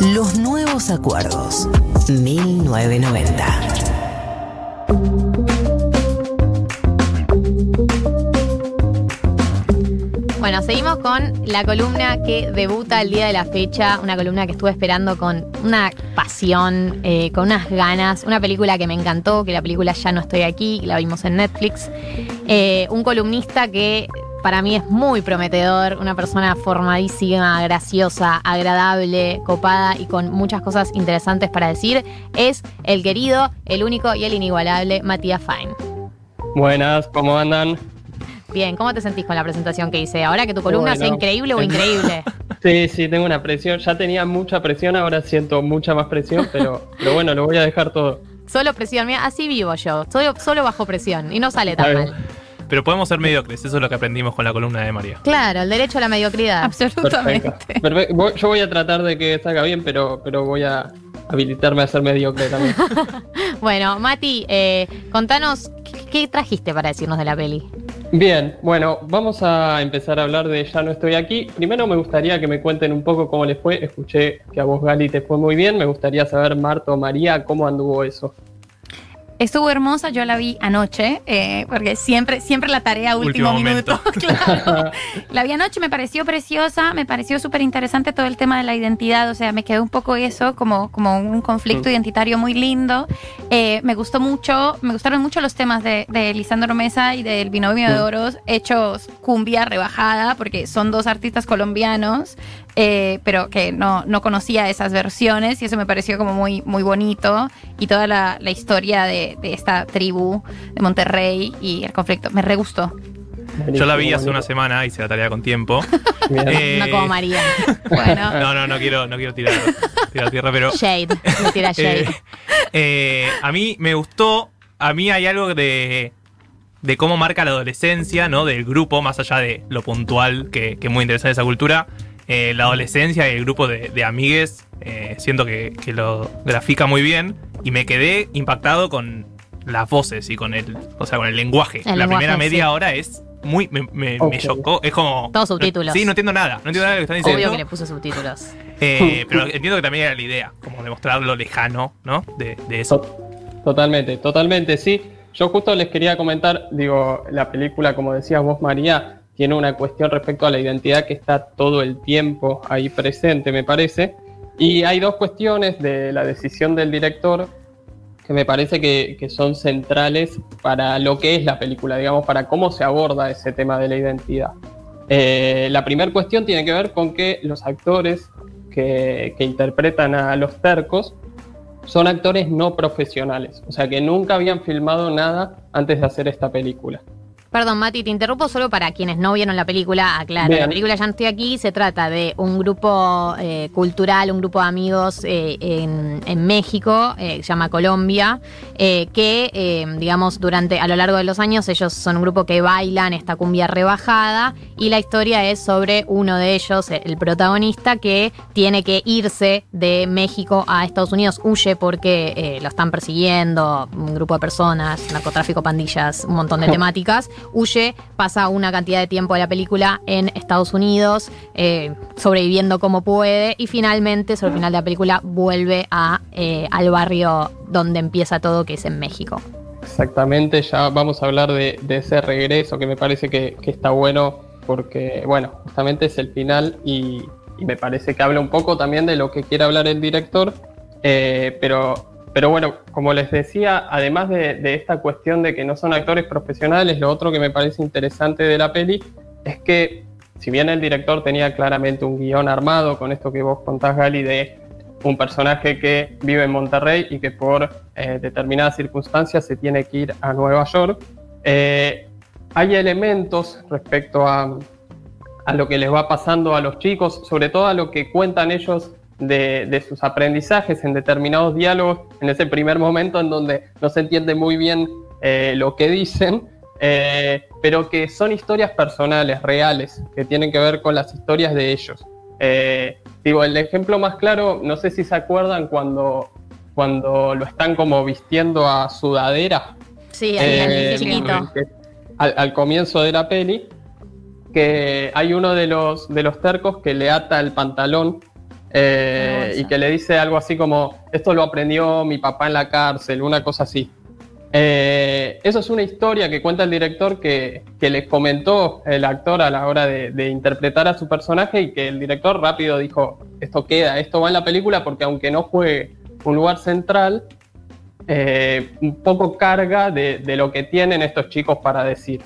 Los nuevos acuerdos. 1990. Bueno, seguimos con la columna que debuta el día de la fecha, una columna que estuve esperando con una pasión, eh, con unas ganas, una película que me encantó, que la película Ya no estoy aquí, la vimos en Netflix, Eh, un columnista que para mí es muy prometedor, una persona formadísima, graciosa, agradable, copada y con muchas cosas interesantes para decir, es el querido, el único y el inigualable Matías Fine. Buenas, ¿cómo andan? Bien, ¿cómo te sentís con la presentación que hice? Ahora que tu columna sea Bueno. increíble o increíble. Sí, sí, tengo una presión. Ya tenía mucha presión, ahora siento mucha más presión, pero, pero bueno, lo voy a dejar todo. Solo presión, mira, así vivo yo, solo, solo bajo presión y no sale tan mal. Pero podemos ser mediocres, eso es lo que aprendimos con la columna de María. Claro, el derecho a la mediocridad. Absolutamente. Perfecto. Yo voy a tratar de que salga bien, pero, pero voy a habilitarme a ser mediocre también. Bueno, Mati, eh, contanos, ¿qué, qué trajiste para decirnos de la peli? Bien, bueno, vamos a empezar a hablar de Ya no estoy aquí. Primero me gustaría que me cuenten un poco cómo les fue. Escuché que a vos, Gali, te fue muy bien. Me gustaría saber, Marto, María, cómo anduvo eso. Estuvo hermosa, yo la vi anoche, eh, porque siempre, siempre la tarea último, Último minuto. momento. claro. La vi anoche, me pareció preciosa, me pareció súper interesante todo el tema de la identidad, o sea, me quedó un poco eso, como, como un conflicto Mm. identitario muy lindo. Eh, me gustó mucho, me gustaron mucho los temas de, de Lisandro Mesa y del Binomio de. Oros, hechos cumbia rebajada, porque son dos artistas colombianos, eh, pero que no, no conocía esas versiones y eso me pareció como muy, muy bonito y toda la, la historia de, de esta tribu de Monterrey y el conflicto. Me re gustó. Yo la vi hace una semana, hice la tarea con tiempo. Bien. Eh, No como María. Bueno, No, no, no quiero, no quiero tirar, tirar tierra, pero. Shade, me tira shade. eh, a mí me gustó. A mí hay algo de. de cómo marca la adolescencia, ¿no? Del grupo, más allá de lo puntual, que, que es muy interesante esa cultura. Eh, la adolescencia y el grupo de, de amigues, eh, siento que, que lo grafica muy bien. Y me quedé impactado con las voces y con el. O sea, con el lenguaje. El la lenguaje, primera media sí. hora es muy. me, me, me chocó. Es como. Todos subtítulos. Sí, no entiendo nada. No entiendo nada de lo que están diciendo. Obvio que le puso subtítulos. Eh, pero entiendo que también era la idea, como demostrar lo lejano, ¿no? De, de eso. To- Totalmente, totalmente, sí. Yo justo les quería comentar, digo, la película, como decías vos, María, tiene una cuestión respecto a la identidad que está todo el tiempo ahí presente, me parece. Y hay dos cuestiones de la decisión del director que me parece que, que son centrales para lo que es la película, digamos, para cómo se aborda ese tema de la identidad. Eh, la primera cuestión tiene que ver con que los actores que, que interpretan a los tercos son actores no profesionales, o sea que nunca habían filmado nada antes de hacer esta película. Perdón, Mati, te interrumpo solo para quienes no vieron la película. Aclaro, Bien. la película Ya no estoy aquí se trata de un grupo eh, cultural, un grupo de amigos eh, en, en México, eh, se llama Colombia, eh, que, digamos, durante, a lo largo de los años, ellos son un grupo que bailan esta cumbia rebajada y la historia es sobre uno de ellos, el protagonista, que tiene que irse de México a Estados Unidos, huye porque eh, lo están persiguiendo, un grupo de personas, narcotráfico, pandillas, un montón de temáticas. Huye, pasa una cantidad de tiempo de la película en Estados Unidos, eh, sobreviviendo como puede, y finalmente, sobre el final de la película, vuelve a, eh, al barrio donde empieza todo, que es en México. Exactamente, ya vamos a hablar de, ese regreso que me parece que, está bueno porque, bueno, justamente es el final y, y me parece que habla un poco también de lo que quiere hablar el director, eh, pero, pero bueno, como les decía, además de, esta cuestión de que no son actores profesionales, lo otro que me parece interesante de la peli es que si bien el director tenía claramente un guion armado con esto que vos contás, Gali, de un personaje que vive en Monterrey y que por eh, determinadas circunstancias se tiene que ir a Nueva York. Eh, hay elementos respecto a, a lo que les va pasando a los chicos, sobre todo a lo que cuentan ellos de, de sus aprendizajes en determinados diálogos, en ese primer momento en donde no se entiende muy bien eh, lo que dicen, eh, pero que son historias personales, reales, que tienen que ver con las historias de ellos. Eh, digo, el ejemplo más claro, no sé si se acuerdan cuando, cuando lo están como vistiendo a sudadera. Sí, chiquito. al, al comienzo de la peli, que hay uno de los, de los tercos que le ata el pantalón eh, y que le dice algo así como, esto lo aprendió mi papá en la cárcel, una cosa así. Eh, eso es una historia que cuenta el director que, que le comentó el actor a la hora de, de, interpretar a su personaje y que el director rápido dijo, esto queda, esto va en la película porque aunque no juegue un lugar central, eh, un poco carga de, de, lo que tienen estos chicos para decir.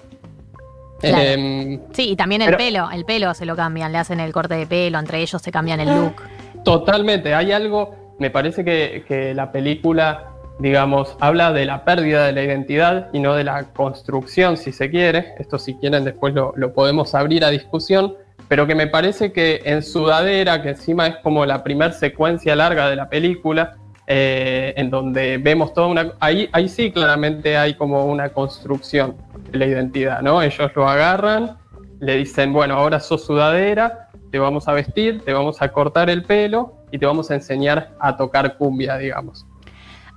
Claro. Eh, sí, y también el pero, pelo, el pelo se lo cambian, le hacen el corte de pelo, entre ellos se cambian el look. Totalmente, hay algo, me parece que, que la película digamos, habla de la pérdida de la identidad y no de la construcción, si se quiere. Esto si quieren después lo, lo, podemos abrir a discusión, pero que me parece que en Sudadera, que encima es como la primera secuencia larga de la película, eh, en donde vemos toda una... Ahí, ahí sí claramente hay como una construcción de la identidad, ¿no? Ellos lo agarran, le dicen, bueno, ahora sos Sudadera, te vamos a vestir, te vamos a cortar el pelo y te vamos a enseñar a tocar cumbia, digamos.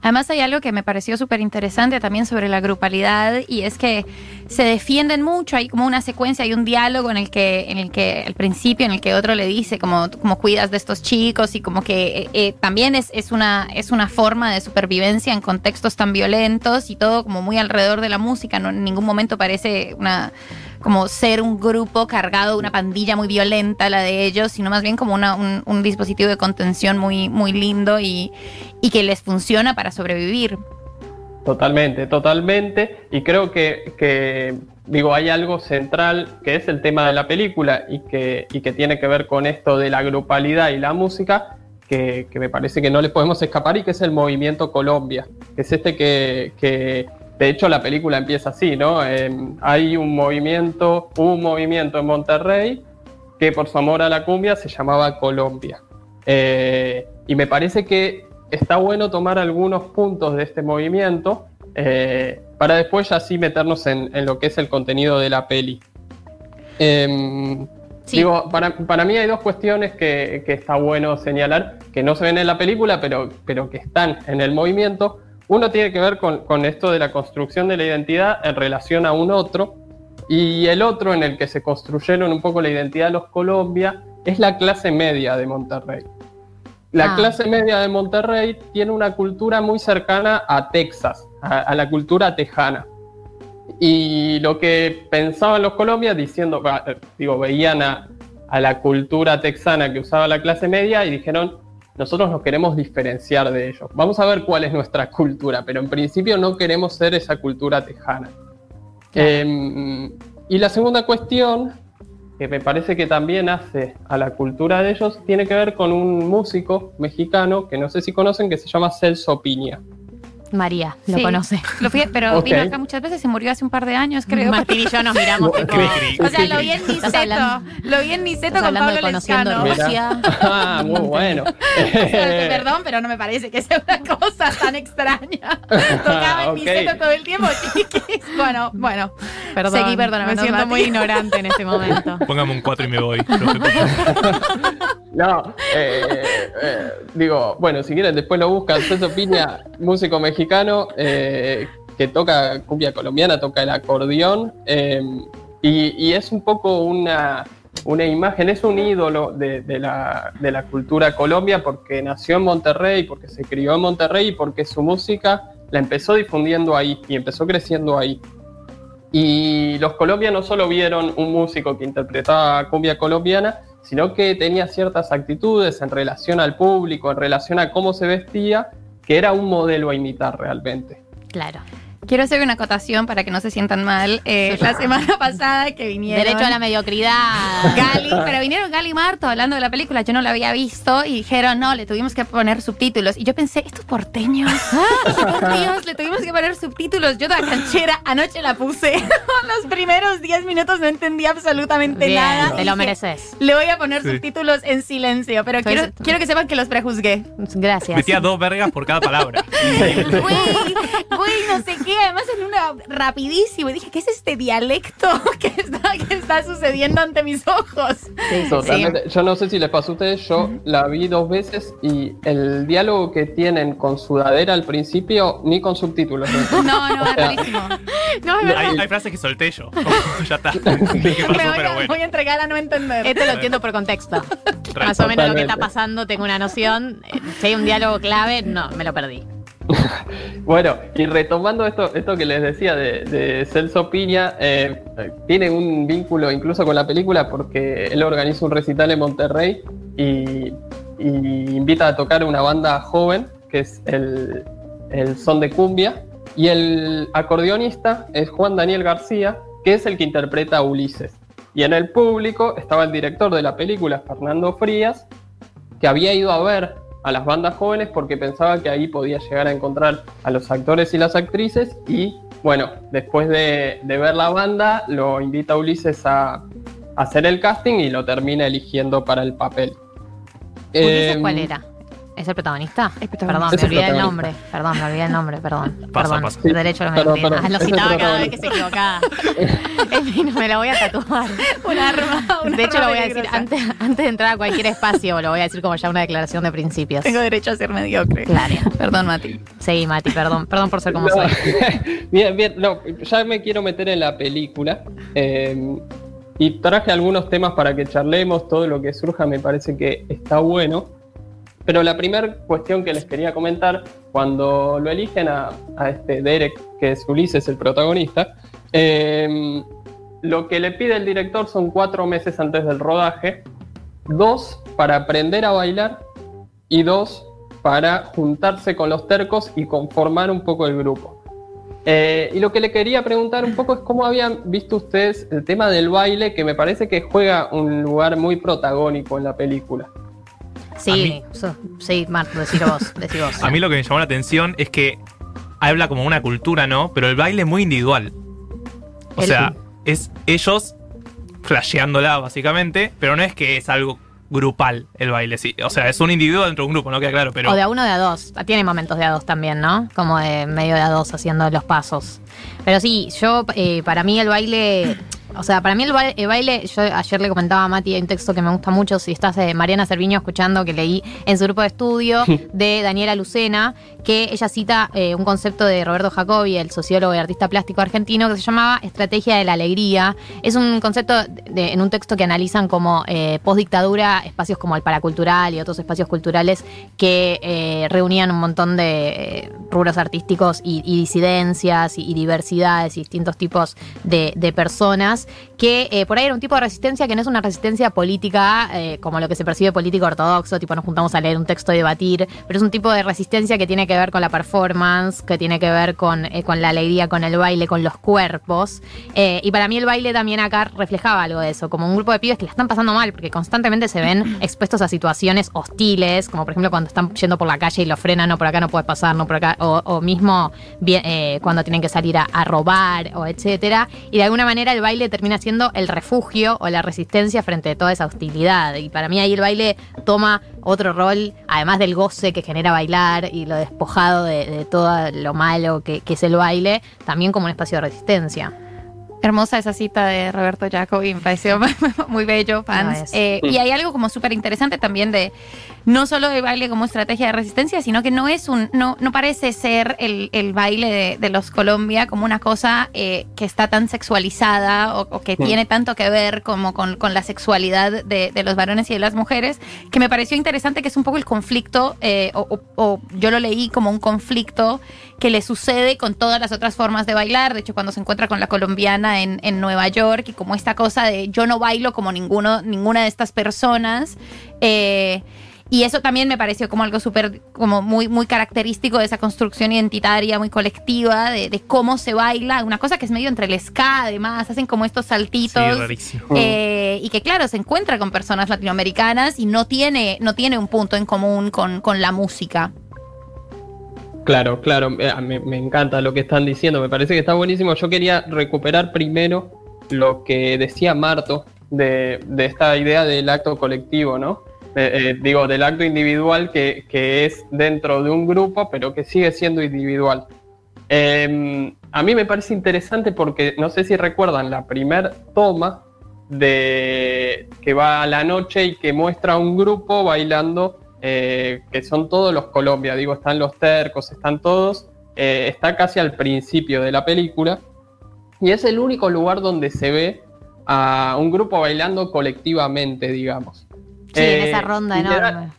Además hay algo que me pareció súper interesante también sobre la grupalidad y es que se defienden mucho, hay como una secuencia, hay un diálogo en el que, en el que al principio, en el que otro le dice como, cuidas de estos chicos y como que eh, eh, también es, es, una, es una forma de supervivencia en contextos tan violentos y todo como muy alrededor de la música, no en ningún momento parece una como ser un grupo cargado, una pandilla muy violenta la de ellos, sino más bien como un, un, dispositivo de contención muy, muy lindo y, y que les funciona para sobrevivir. Totalmente, totalmente. Y creo que, que, digo, hay algo central que es el tema de la película y que, y que tiene que ver con esto de la grupalidad y la música, que, que, me parece que no le podemos escapar y que es el movimiento Colombia, que es este que, que de hecho la película empieza así, ¿no? Eh, hay un movimiento, un movimiento en Monterrey que por su amor a la cumbia se llamaba Colombia. Eh, y me parece que está bueno tomar algunos puntos de este movimiento eh, para después ya sí meternos en, en, lo que es el contenido de la peli. Eh, sí. Digo, para, para, mí hay dos cuestiones que, que, está bueno señalar, que no se ven en la película, pero, pero que están en el movimiento. Uno tiene que ver con, con esto de la construcción de la identidad en relación a un otro, y el otro en el que se construyeron un poco la identidad de los Colombia es la clase media de Monterrey. La ah. clase media de Monterrey tiene una cultura muy cercana a Texas, a, a, la cultura tejana. Y lo que pensaban los colombianos diciendo, digo, veían a, a, la cultura texana que usaba la clase media y dijeron, nosotros nos queremos diferenciar de ellos. Vamos a ver cuál es nuestra cultura, pero en principio no queremos ser esa cultura tejana. Eh, y la segunda cuestión que me parece que también hace a la cultura de ellos, tiene que ver con un músico mexicano que no sé si conocen, que se llama Celso Piña. María, lo sí, conoce. Lo fui, pero okay. vino acá muchas veces, se murió hace un par de años, creo. Martín y yo nos miramos. tipo, o sea, lo vi en Niceto. Lo vi en Niceto con Pablo Lescano. Ah, muy bueno. o sea, perdón, pero no me parece que sea una cosa tan extraña. Tocaba en okay. Niceto todo el tiempo, chiquis. Bueno, bueno. Perdón, Seguí, perdóname. Me siento muy ignorante en este momento. Póngame un 4 y me voy. no, eh, eh, digo, bueno, si quieren después lo buscan. Celso Piña, músico mexicano eh, que toca cumbia colombiana, toca el acordeón eh, y, es un poco una, una imagen, es un ídolo de, la, de, la, cultura Colombia porque nació en Monterrey, porque se crió en Monterrey y porque su música la empezó difundiendo ahí y empezó creciendo ahí. Y los colombianos no solo vieron un músico que interpretaba cumbia colombiana, sino que tenía ciertas actitudes en relación al público, en relación a cómo se vestía, que era un modelo a imitar realmente. Claro. Quiero hacer una acotación para que no se sientan mal. Eh, la semana pasada que vinieron. Derecho a la mediocridad. Gali, pero vinieron Gali y Marto hablando de la película. Yo no la había visto y dijeron, no, le tuvimos que poner subtítulos. Y yo pensé, estos porteños. por Dios, le tuvimos que poner subtítulos. Yo, toda canchera, anoche la puse. Los primeros 10 minutos no entendía absolutamente Bien, nada. Te lo mereces. Le voy a poner sí. subtítulos en silencio, pero quiero, quiero, que sepan que los prejuzgué. Gracias. Metía dos vergas por cada palabra. Güey, fue y no sé qué. Además, en una rapidísimo. Y dije, ¿qué es este dialecto que está, que está sucediendo ante mis ojos? Sí, sí, Totalmente. Yo no sé si les pasó a ustedes, yo la vi dos veces y el diálogo que tienen con Sudadera al principio, ni con subtítulos. No, no, O es sea, rarísimo. No, es verdad. Hay, hay frases que solté yo. ya está. ¿Qué pasó? Me voy, Pero a, bueno. voy a entregar a no entender. Esto lo entiendo por contexto. Más o menos lo que está pasando, tengo una noción. Eh, Si hay un diálogo clave, no, me lo perdí. Bueno, y retomando esto, esto que les decía de, de Celso Piña, eh, tiene un vínculo incluso con la película porque él organiza un recital en Monterrey y, invita a tocar una banda joven, que es el, el Son de Cumbia, y el acordeonista es Juan Daniel García, que es el que interpreta a Ulises. Y en el público estaba el director de la película, Fernando Frías, que había ido a ver a las bandas jóvenes porque pensaba que ahí podía llegar a encontrar a los actores y las actrices y bueno, después de, de ver la banda lo invita a Ulises a, a hacer el casting y lo termina eligiendo para el papel. ¿Ulises Eh, cuál era? ¿Es el protagonista? El protagonista. Perdón, Es me olvidé el nombre. Perdón, me olvidé el nombre, perdón. Pasa, perdón. pasa. Derecho a la Perdón. Ah, Lo citaba cada vez que se equivocaba. En fin, me lo voy a tatuar. Un arma. De hecho, arma lo voy a decir antes, antes de entrar a cualquier espacio, lo voy a decir como ya una declaración de principios. Tengo derecho a ser mediocre. Claro. Perdón, Mati. Sí, Mati, perdón. Perdón por ser como no, soy. bien, bien, no, ya me quiero meter en la película. eh, y traje algunos temas para que charlemos, todo lo que surja me parece que está bueno. Pero la primera cuestión que les quería comentar, cuando lo eligen a, este Derek, que es Ulises, el protagonista, eh, lo que le pide el director son cuatro meses antes del rodaje, dos para aprender a bailar y dos para juntarse con los tercos y conformar un poco el grupo. Eh, y lo que le quería preguntar un poco es cómo habían visto ustedes el tema del baile, que me parece que juega un lugar muy protagónico en la película. Sí, so- sí, Marto, decí vos, decí vos. A mí lo que me llamó la atención es que habla como una cultura, ¿no? Pero el baile es muy individual. O El- sea, es ellos flasheándola, básicamente, pero no es que es algo grupal el baile, sí. O sea, es un individuo dentro de un grupo, no queda claro, pero. O de a uno de a dos. Tiene momentos de a dos también, ¿no? Como de medio de a dos haciendo los pasos. Pero sí, yo, eh, para mí el baile. O sea, para mí el, ba- el baile, yo ayer le comentaba a Mati, hay un texto que me gusta mucho, si estás de Mariana Cerviño escuchando, que leí en su grupo de estudio, de Daniela Lucena, que ella cita eh, un concepto de Roberto Jacobi, el sociólogo y artista plástico argentino, que se llamaba estrategia de la alegría. Es un concepto de- en un texto que analizan como eh, postdictadura, espacios como el paracultural y otros espacios culturales que eh, reunían un montón de eh, rubros artísticos y, y disidencias y, y diversidades y distintos tipos de, de personas, que eh, por ahí era un tipo de resistencia que no es una resistencia política eh, como lo que se percibe político ortodoxo, tipo nos juntamos a leer un texto y debatir, pero es un tipo de resistencia que tiene que ver con la performance, que tiene que ver con, eh, con la alegría, con el baile, con los cuerpos. Y para mí el baile también acá reflejaba algo de eso, como un grupo de pibes que la están pasando mal, porque constantemente se ven expuestos a situaciones hostiles, como por ejemplo cuando están yendo por la calle y lo frenan, no por acá no puedes pasar, no por acá, o, o mismo bien, cuando tienen que salir a, a robar o etcétera. Y de alguna manera el baile termina siendo el refugio o la resistencia frente a toda esa hostilidad. Y para mí ahí el baile toma otro rol, además del goce que genera bailar y lo despojado de, de todo lo malo que, que es el baile, también como un espacio de resistencia. Hermosa esa cita de Roberto Jacobi, me pareció muy bello, Lo fans. Eh, y hay algo como súper interesante también de no solo el baile como estrategia de resistencia, sino que no es un, no, no parece ser el, el baile de, de los Colombia como una cosa eh, que está tan sexualizada o, o que tiene tanto que ver como con, con la sexualidad de, de los varones y de las mujeres, que me pareció interesante que es un poco el conflicto, eh, o, o- o yo lo leí como un conflicto que le sucede con todas las otras formas de bailar. De hecho, cuando se encuentra con la colombiana en, en Nueva York y como esta cosa de yo no bailo como ninguno, ninguna de estas personas. eh, y eso también me pareció como algo súper, como muy, muy característico de esa construcción identitaria, muy colectiva, de, de cómo se baila. Una cosa que es medio entre el ska, además, hacen como estos Sí, saltitos. rarísimo. Eh, y que claro, se encuentra con personas latinoamericanas y no tiene, no tiene un punto en común con, con la música. Claro, claro, eh, me, me encanta lo que están diciendo, me parece que está buenísimo. Yo quería recuperar primero lo que decía Marto de, de esta idea del acto colectivo, ¿no? Eh, eh, digo, del acto individual que, que es dentro de un grupo, pero que sigue siendo individual. Eh, a mí me parece interesante porque no sé si recuerdan la primer toma de que va a la noche y que muestra un grupo bailando, eh, que son todos los Colombia, digo, están los tercos, están todos, está casi al principio de la película, y es el único lugar donde se ve a un grupo bailando colectivamente, digamos. Sí, en Eh, esa ronda literal- enorme.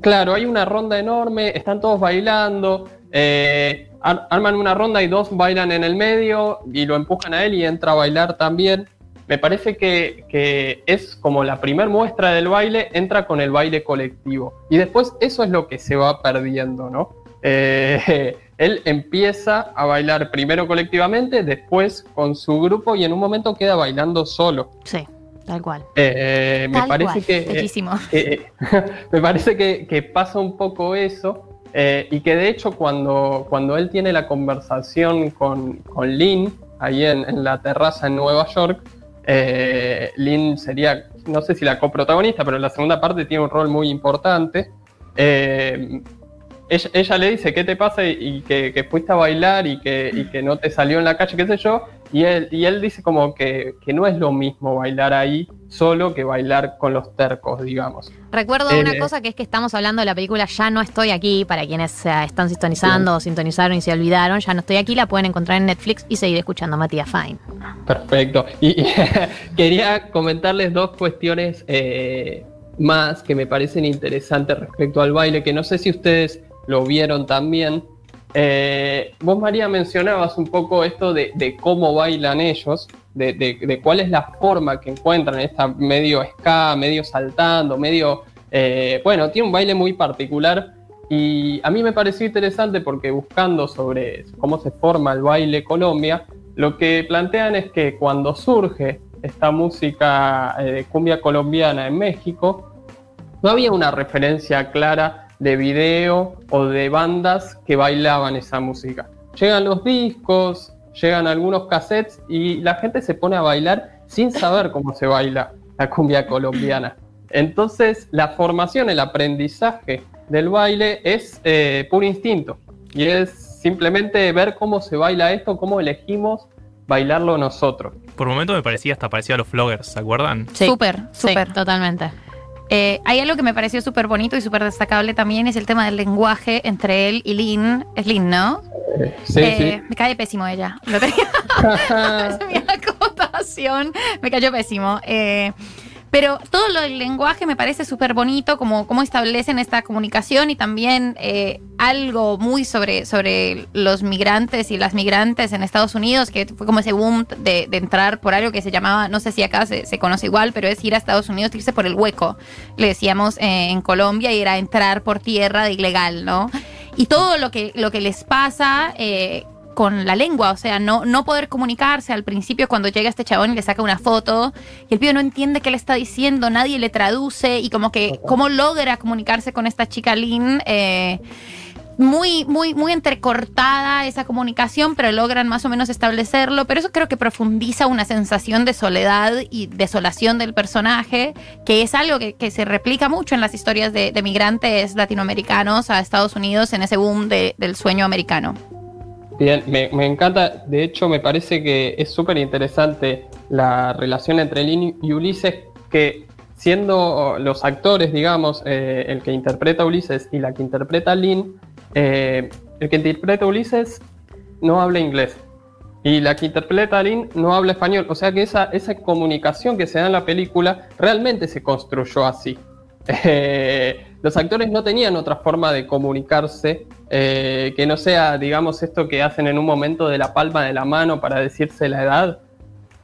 Claro, hay una ronda enorme, están todos bailando, eh, ar- arman una ronda y dos bailan en el medio y lo empujan a él y entra a bailar también. Me parece que, que es como la primer muestra del baile, entra con el baile colectivo. Y después eso es lo que se va perdiendo, ¿no? Eh, él empieza a bailar primero colectivamente, después con su grupo y en un momento queda bailando solo. Sí, tal cual. Eh, me Tal parece cual, que... eh, me parece que, que pasa un poco eso eh, y que de hecho cuando, cuando él tiene la conversación con, con Lynn ahí en, en la terraza en Nueva York, eh, Lynn sería, no sé si la coprotagonista, pero en la segunda parte tiene un rol muy importante. Eh, ella, ella le dice, ¿qué te pasa? Y, y que, que fuiste a bailar y que, y que no te salió en la calle, qué sé yo. Y él, y él dice como que, que no es lo mismo bailar ahí solo que bailar con los tercos, digamos. Recuerdo Eh, una cosa que es que estamos hablando de la película Ya no estoy aquí, para quienes están sintonizando o sintonizaron y se olvidaron, Ya no estoy aquí, la pueden encontrar en Netflix y seguir escuchando a Matías Fine. Perfecto. Y, y quería comentarles dos cuestiones eh, más que me parecen interesantes respecto al baile, que no sé si ustedes lo vieron también. Eh, vos, María, mencionabas un poco esto de, cómo bailan ellos, de, cuál es la forma que encuentran, esta medio ska, medio saltando, medio... eh, bueno, tiene un baile muy particular y a mí me pareció interesante porque buscando sobre cómo se forma el baile Colombia, lo que plantean es que cuando surge esta música eh, cumbia colombiana en México, no había una referencia clara de video o de bandas que bailaban esa música. Llegan los discos, llegan algunos cassettes y la gente se pone a bailar sin saber cómo se baila la cumbia colombiana. Entonces, la formación, el aprendizaje del baile es eh, puro instinto y es simplemente ver cómo se baila esto, cómo elegimos bailarlo nosotros. Por un momento me parecía hasta parecido a los vloggers, ¿se acuerdan? Sí, Súper, sí, súper. totalmente. Eh, hay algo que me pareció súper bonito y súper destacable también, es el tema del lenguaje entre él y Lynn. Es Lynn, ¿no? Eh, sí, Eh, Me cae pésimo ella. Lo tenía sí. es mi acotación. Me cayó pésimo. Eh, pero todo lo del lenguaje me parece súper bonito, como cómo establecen esta comunicación y también eh, algo muy sobre, sobre los migrantes y las migrantes en Estados Unidos, que fue como ese boom de, entrar por algo que se llamaba, no sé si acá se, se conoce igual, pero es ir a Estados Unidos, irse por el hueco, le decíamos eh, en Colombia, y era entrar por tierra de ilegal, ¿no? Y todo lo que, lo que les pasa... eh, con la lengua, o sea, no, no poder comunicarse al principio cuando llega este chabón y le saca una foto y el pibe no entiende qué le está diciendo, nadie le traduce y como que cómo logra comunicarse con esta chica Lynn, eh, muy, muy, muy entrecortada esa comunicación, pero logran más o menos establecerlo, pero eso creo que profundiza una sensación de soledad y desolación del personaje, que es algo que, que se replica mucho en las historias de, de migrantes latinoamericanos a Estados Unidos en ese boom de- del sueño americano. Bien, me, encanta, de hecho me parece que es súper interesante la relación entre Lin y Ulises, que siendo los actores, digamos, eh, el que interpreta Ulises y la que interpreta Lin, eh, el que interpreta Ulises no habla inglés y la que interpreta Lin no habla español, o sea que esa, esa comunicación que se da en la película realmente se construyó así. Eh, los actores no tenían otra forma de comunicarse eh, que no sea, digamos, esto que hacen en un momento de la palma de la mano para decirse la edad.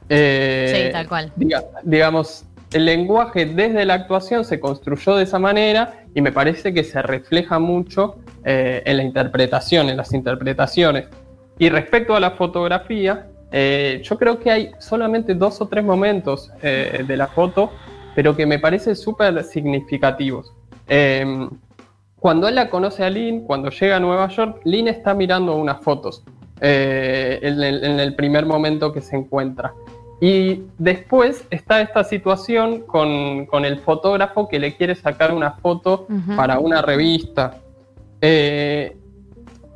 Eh, Sí, tal cual. diga- digamos, el lenguaje desde la actuación se construyó de esa manera y me parece que se refleja mucho eh, en la interpretación, en las interpretaciones. Y respecto a la fotografía, eh, yo creo que hay solamente dos o tres momentos eh, de la foto, pero que me parecen súper significativos. Eh, cuando él la conoce a Lynn, cuando llega a Nueva York, Lynn está mirando unas fotos eh, en, el, en el primer momento que se encuentra. Y después está esta situación con, con el fotógrafo que le quiere sacar una foto para una revista. Eh,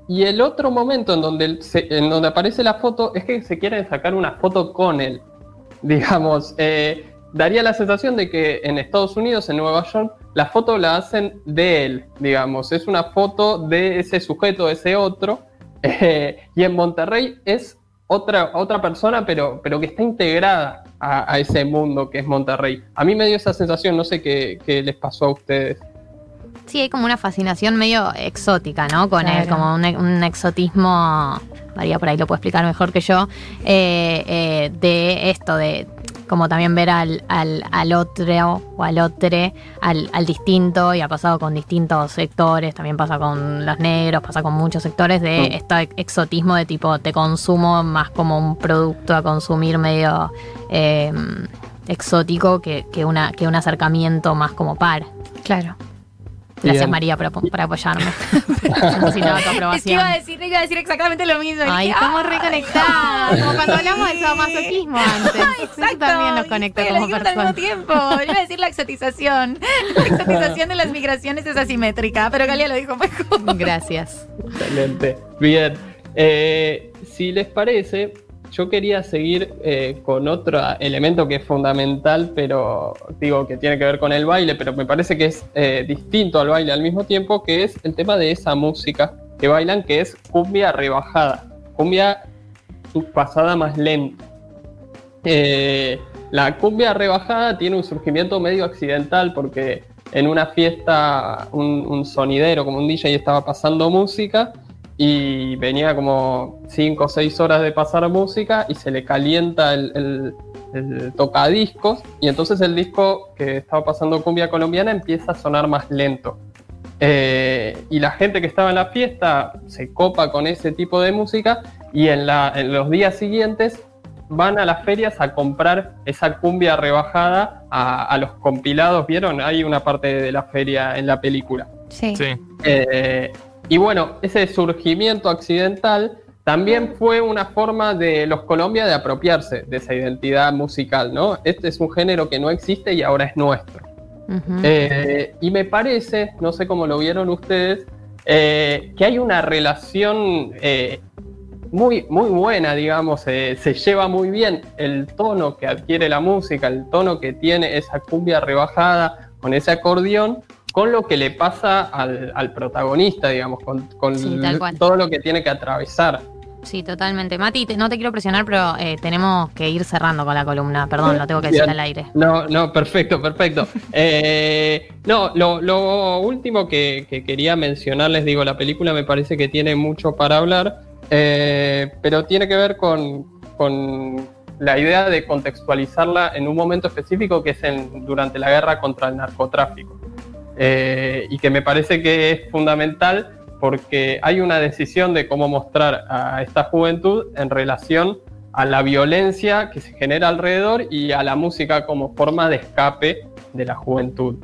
y el otro momento en donde, en donde aparece la foto es que se quieren sacar una foto con él. Digamos, eh, daría la sensación de que en Estados Unidos, en Nueva York, la foto la hacen de él, digamos. Es una foto de ese sujeto, de ese otro. Eh, y en Monterrey es otra, otra persona, pero, pero que está integrada a, ese mundo que es Monterrey. A mí me dio esa sensación, no sé qué, qué les pasó a ustedes. Sí, hay como una fascinación medio exótica, ¿no? Con él, como un, exotismo, María por ahí lo puede explicar mejor que yo, eh, eh, de esto, de como también ver al, al, otro o al otro, al, al, distinto, y ha pasado con distintos sectores, también pasa con los negros, pasa con muchos sectores de mm. este exotismo de tipo te consumo más como un producto a consumir medio eh, exótico que, que, una, que un acercamiento más como par. Claro. Gracias María por, apoyarme. Es que iba a decir, iba a decir exactamente lo mismo. Ay, estamos reconectadas. Como cuando hablamos de masoquismo antes. Exacto. también nos conecta como personas. al mismo tiempo. Yo iba a decir la exotización. La exotización de las migraciones es asimétrica, pero Galia lo dijo mejor. Gracias. Excelente. Bien. Eh, si les parece, yo quería seguir eh, con otro elemento que es fundamental, pero digo que tiene que ver con el baile, pero me parece que es eh, distinto al baile al mismo tiempo, que es el tema de esa música que bailan, que es cumbia rebajada, cumbia pasada más lenta. Eh, la cumbia rebajada tiene un surgimiento medio accidental porque en una fiesta un, un sonidero como un DJ estaba pasando música y venía como 5 o 6 horas de pasar música y se le calienta el, tocadiscos y entonces el disco que estaba pasando cumbia colombiana empieza a sonar más lento. Eh, y la gente que estaba en la fiesta se copa con ese tipo de música y en, los días siguientes van a las ferias a comprar esa cumbia rebajada a, los compilados. ¿Vieron? Hay una parte de la feria en la película. Sí. sí. Eh, y bueno, ese surgimiento accidental también fue una forma de los Colombia de apropiarse de esa identidad musical, ¿no? Este es un género que no existe y ahora es nuestro. Eh, y me parece, no sé cómo lo vieron ustedes, eh, que hay una relación eh, muy, muy buena, digamos, se lleva muy bien el tono que adquiere la música, el tono que tiene esa cumbia rebajada con ese acordeón, con lo que le pasa al, protagonista, digamos, con, todo lo que tiene que atravesar. Sí, totalmente. Mati, no te quiero presionar, pero eh, tenemos que ir cerrando con la columna. Perdón, lo tengo que decir al aire. No, no, perfecto, perfecto. Eh, no, lo, último que, quería mencionarles, digo, la película me parece que tiene mucho para hablar, eh, pero tiene que ver con, la idea de contextualizarla en un momento específico que es en, durante la guerra contra el narcotráfico. Eh, y que me parece que es fundamental porque hay una decisión de cómo mostrar a esta juventud en relación a la violencia que se genera alrededor y a la música como forma de escape de la juventud.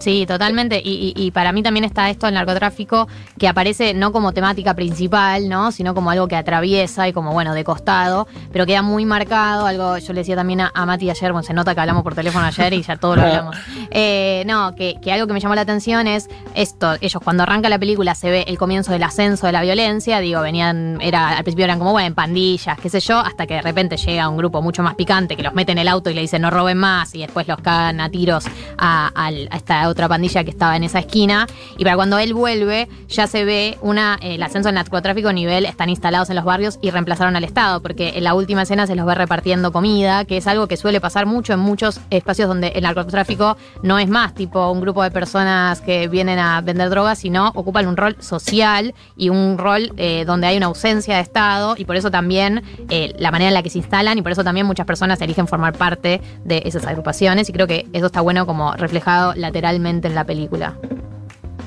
Sí, totalmente. Y, para mí también está esto del narcotráfico que aparece no como temática principal, ¿no? Sino como algo que atraviesa y como, bueno, de costado, pero queda muy marcado. Algo, yo le decía también a, Mati ayer, bueno, se nota que hablamos por teléfono ayer y ya todo lo hablamos. Eh, no, que, algo que me llamó la atención es esto. Ellos, cuando arranca la película, se ve el comienzo del ascenso de la violencia. Digo, venían, era, al principio eran como, bueno, pandillas, qué sé yo, hasta que de repente llega un grupo mucho más picante que los mete en el auto y le dicen no roben más y después los cagan a tiros a, a esta otra pandilla que estaba en esa esquina. Y para cuando él vuelve, ya se ve una, eh, el ascenso del narcotráfico a nivel, están instalados en los barrios y reemplazaron al Estado, porque en la última escena se los ve repartiendo comida, que es algo que suele pasar mucho en muchos espacios donde el narcotráfico no es más tipo un grupo de personas que vienen a vender drogas, sino ocupan un rol social y un rol eh, donde hay una ausencia de Estado y por eso también eh, la manera en la que se instalan y por eso también muchas personas eligen formar parte de esas agrupaciones y creo que eso está bueno como reflejado lateralmente en la película.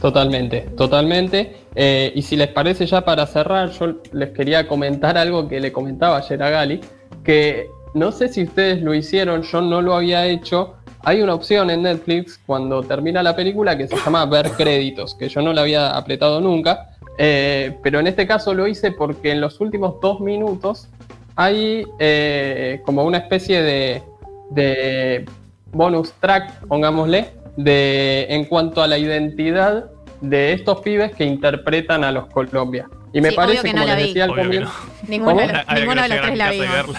Totalmente, totalmente. Eh, y si les parece ya para cerrar, yo les quería comentar algo que le comentaba ayer a Gali, que no sé si ustedes lo hicieron, yo no lo había hecho. Hay una opción en Netflix cuando termina la película que se llama ver créditos, que yo no la había apretado nunca, eh, pero en este caso lo hice porque en los últimos dos minutos hay eh, como una especie de, de bonus track, pongámosle, de, en cuanto a la identidad de estos pibes que interpretan a los Colombia. Y me Sí, parece, obvio que como no la les vi. decía al comienzo. Ninguno, de ¿Cómo? los- Había que ninguno de los tres la vimos.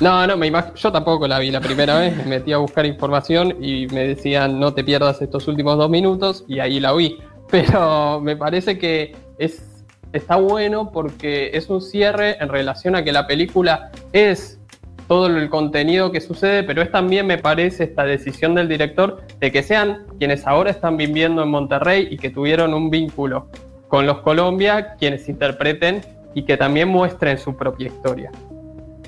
No, no, me yo tampoco la vi la primera vez, me metí a buscar información y me decían no te pierdas estos últimos dos minutos y ahí la vi. Pero me parece que es, está bueno porque es un cierre en relación a que la película es todo el contenido que sucede, pero es también, me parece, esta decisión del director de que sean quienes ahora están viviendo en Monterrey y que tuvieron un vínculo con los Colombia, quienes interpreten y que también muestren su propia historia.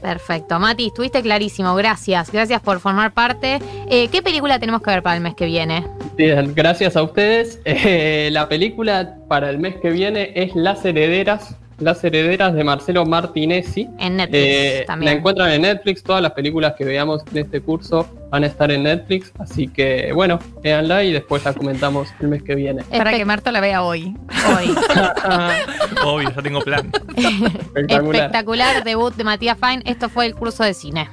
Perfecto. Mati, estuviste clarísimo. Gracias. Gracias por formar parte. Eh, ¿Qué película tenemos que ver para el mes que viene? Bien, gracias a ustedes. Eh, la película para el mes que viene es Las Herederas, Las Herederas de Marcelo Martinezzi. En Netflix Eh, la también. encuentran en Netflix, todas las películas que veamos en este curso van a estar en Netflix, así que bueno, véanla y después la comentamos el mes que viene. Para Espe- que Marta la vea hoy. Hoy. Obvio, ya tengo plan. Espectacular. Espectacular debut de Matías Fine. Esto fue el curso de cine.